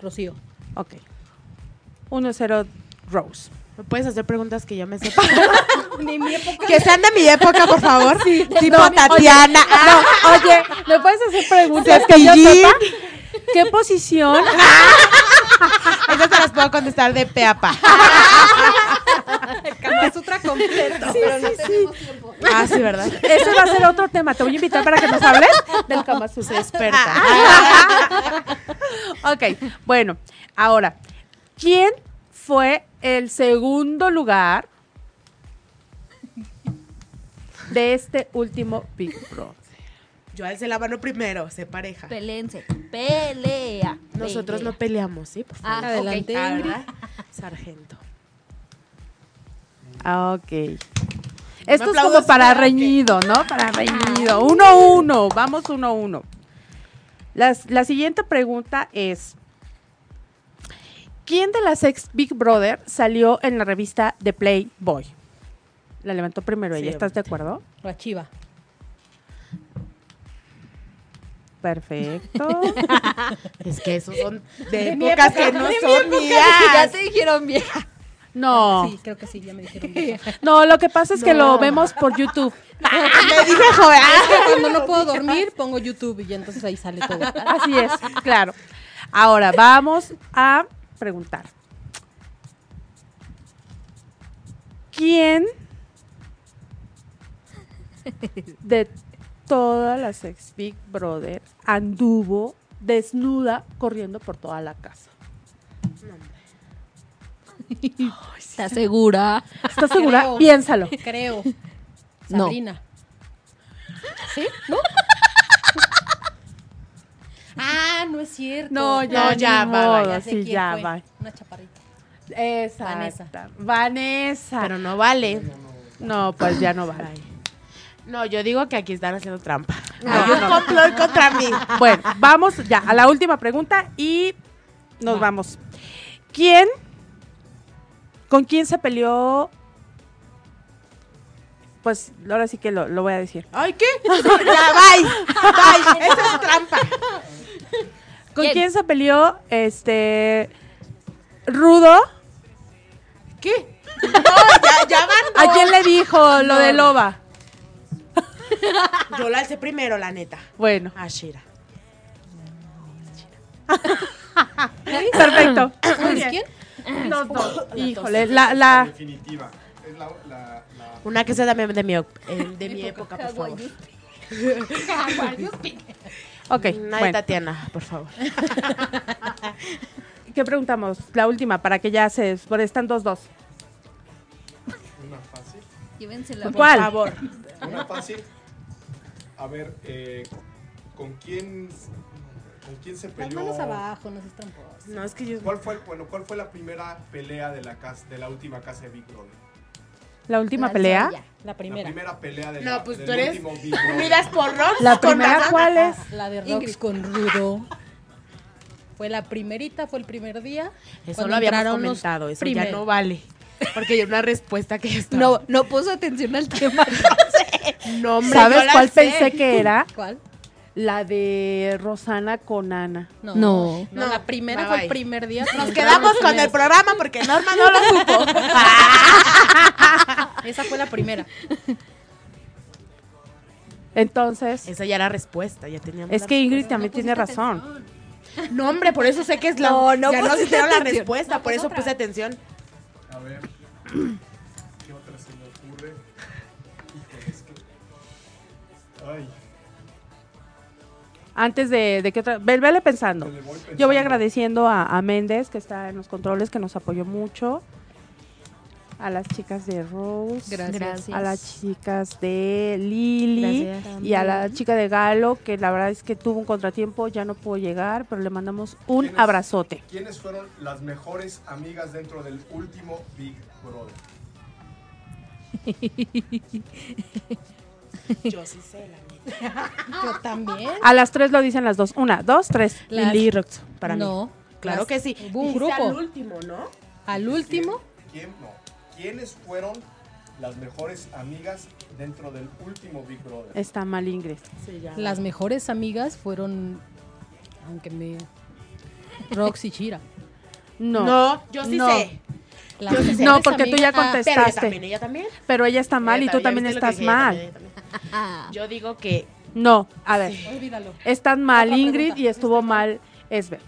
Rocío. Ok. 1-0 Rose. ¿Me puedes hacer preguntas que yo me sepa? Ni mi época. que sean de mi época, por favor. tipo No, Tatiana. Ah, No, oye, ¿me puedes hacer preguntas que yo sepa? ¿Qué posición? Esas te las puedo contestar de pe a pa. El Kama Sutra completo. pero no tenemos tiempo. Ah, sí, ¿verdad? Ese va a ser otro tema. Te voy a invitar para que nos hables del Kama Sutra. Experta. ok, bueno, ahora, ¿quién fue el segundo lugar de este último Big Brother? Yo alcé la mano primero, sé pareja. Pelense. Pelea. Nosotros no pelea. peleamos, ¿sí? Por favor. Ah, Adelante. Ah. Sargento. Ah, ok. Esto es como para ah, reñido, ¿no? Para reñido. Uno, uno. Vamos uno, uno. Las- la siguiente pregunta es: ¿Quién de las ex Big Brother salió en la revista de Playboy? La levantó primero Sí, ella. ¿Estás de acuerdo? La chiva. Perfecto. Es que esos son de, De épocas época, que no de mi son época. mías. Ya te dijeron vieja. No, Sí, creo que sí, ya me dijeron. vieja. no, lo que pasa es que lo vemos por YouTube. Me dije joven. Es que cuando no puedo dormir, pongo YouTube y entonces ahí sale todo. Así es, claro. Ahora vamos a preguntar. ¿Quién de todas las ex Big Brother anduvo desnuda corriendo por toda la casa? ¿Estás segura? ¿Estás segura? Creo. Piénsalo. Creo. No. Sabrina. ¿Sí? ¿No? Ah, no es cierto. No, ya, No, ya, va, Ya sé sí, quién ya fue. va. Una chaparrita. Exacta. Vanessa. Pero no vale. no, pues ya no vale. No, yo digo que aquí están haciendo trampa. No, Hay un no. complot contra mí. Bueno, vamos ya a la última pregunta y nos vamos. ¿Quién? ¿Con quién se peleó? Pues ahora sí que lo, lo voy a decir. Ay, ¿qué? ya, bye. Bye. Esa es trampa. ¿Con ¿Quién? quién se peleó? Este. Rudo. ¿Qué? No, ya, ya van. ¿A quién le dijo lo de Loba? Yo la alcé primero, la neta. Bueno, A Shira. perfecto. Muy ¿Sabes bien. quién? Los dos. Híjole, la, la. Definitiva. Es la, la, la- Una que sea también de mi, op- eh, de mi época, por favor. Ok, Una de bueno. Tatiana, por favor. ¿Qué preguntamos? La última, para que ya se. Por están dos, dos. una fácil. Llévensela. ¿Cuál? Por favor. Una fácil. A ver, eh, ¿con quién, con quién se Las peleó? manos abajo, no seas tramposo. No, es que yo... ¿Cuál fue, bueno, ¿Cuál fue la primera pelea de la, casa, de la última casa de Big Brother? La última La pelea. La primera. La primera pelea de No, la, pues del tú eres... último Big Brother. Miras por Rox. La con primera. ¿cuál es? La de Rox Ingrid. con Rudo. Fue la primerita, fue el primer día. Eso cuando lo habíamos entraron los comentado, eso ya no vale. Porque hay una respuesta que está... No, no puso atención al tema. no hombre, ¿Sabes yo la cuál sé. pensé que era? ¿Cuál? La de Rosana con Ana. No. No. No, la primera bye, fue bye. el primer día. Nos quedamos con el programa porque Norma no lo supo. Esa fue la primera. Entonces, Esa ya era respuesta, ya teníamos es que Ingrid también tiene razón. No, hombre, por eso sé que es la... No, no ya pusiste hicieron la atención. respuesta, No, por pues eso otra. puse atención. A ver, ¿qué otra se me ocurre? Híjole, es que... Ay, Antes de, de que otra... Ve, vele pensando. Yo voy agradeciendo a, a Méndez, que está en los controles, que nos apoyó mucho. A las chicas de Rose. Gracias. A las chicas de Lili. Gracias. Y a la chica de Galo, que la verdad es que tuvo un contratiempo, ya no pudo llegar, pero le mandamos un ¿Quiénes? abrazote. ¿Quiénes fueron las mejores amigas dentro del último Big Brother? Yo sí sé, la neta. Yo también. A las tres lo dicen las dos. Una, dos, tres. Las- Lili Rox, para mí. no. Claro Las- que sí. Hubo un Dijiste grupo. al último, ¿no? Al último, ¿Quién, no? ¿Quiénes fueron las mejores amigas dentro del último Big Brother? Está mal Ingrid. Sí, ya. las mejores amigas fueron. Aunque me. Rox y Chira. No. No, yo sí No. sé. Yo sí sé. No, porque tú ya ah, contestaste. Pero ella también, ella también. Pero ella está mal y tú también estás mal. Yo digo que No, a ver. Olvídalo. Están mal Otra Ingrid pregunta. y estuvo mal Esber.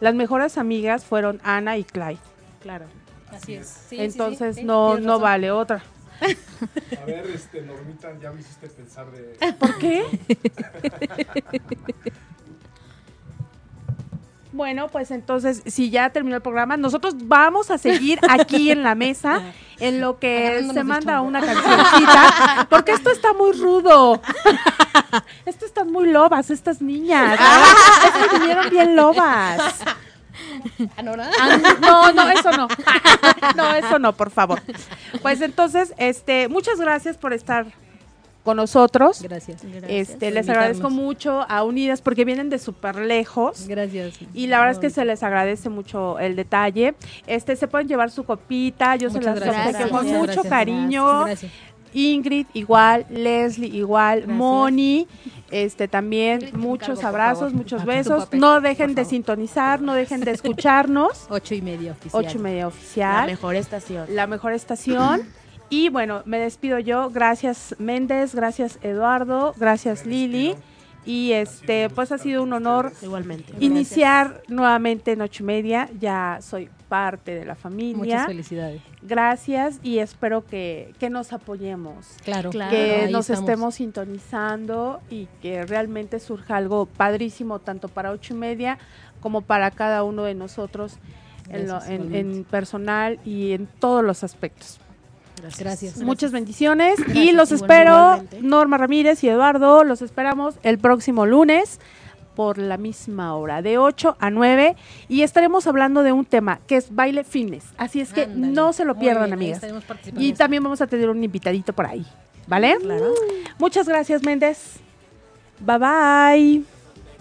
Las mejores amigas fueron Ana y Clyde. Claro. Así es. Sí, sí, sí, Entonces sí, no, no vale otra. A ver, este, Normita, ya me hiciste pensar de... ¿Por qué? Bueno, pues entonces, si ya terminó el programa, nosotros vamos a seguir aquí en la mesa en lo que se manda una cancioncita, porque esto está muy rudo. Esto están muy lobas, estas niñas. Es que vinieron bien lobas. Ah, no, no, eso no. no, eso no, por favor. Pues entonces, este, muchas gracias por estar con nosotros. Gracias. Este, les agradezco mucho a Unidas porque vienen de súper lejos. Gracias. Y la verdad es que se les agradece mucho el detalle. Este, se pueden llevar su copita, yo se las gracias. con Gracias. mucho cariño. Ingrid igual, Leslie igual, Moni, este también Ingrid, muchos abrazos, favor. muchos besos. papel, No dejen de sintonizar, no dejen de escucharnos. Ocho y media oficial. Ocho y media La oficial, mejor estación. la mejor estación. Y bueno, me despido yo. Gracias Méndez, gracias Eduardo, gracias Lili. Y este, pues ha sido un honor Igualmente. iniciar nuevamente en ocho y media. Ya soy parte de la familia. Muchas felicidades. Gracias y espero que, que nos apoyemos. Claro. Claro. que Ahí nos estamos. estemos sintonizando y que realmente surja algo padrísimo tanto para ocho y media como para cada uno de nosotros en, lo- Gracias, en- igualmente. en personal y en todos los aspectos. Gracias. Muchas bendiciones y Gracias, los espero, igualmente. Norma Ramírez y Eduardo, los esperamos el próximo lunes por la misma hora, de 8 a 9, y estaremos hablando de un tema que es baile fitness. Así es que Ándale. no se lo pierdan, bien, amigas. Y también vamos a tener un invitadito por ahí, ¿vale? Claro. Muchas gracias, Méndez. Bye bye.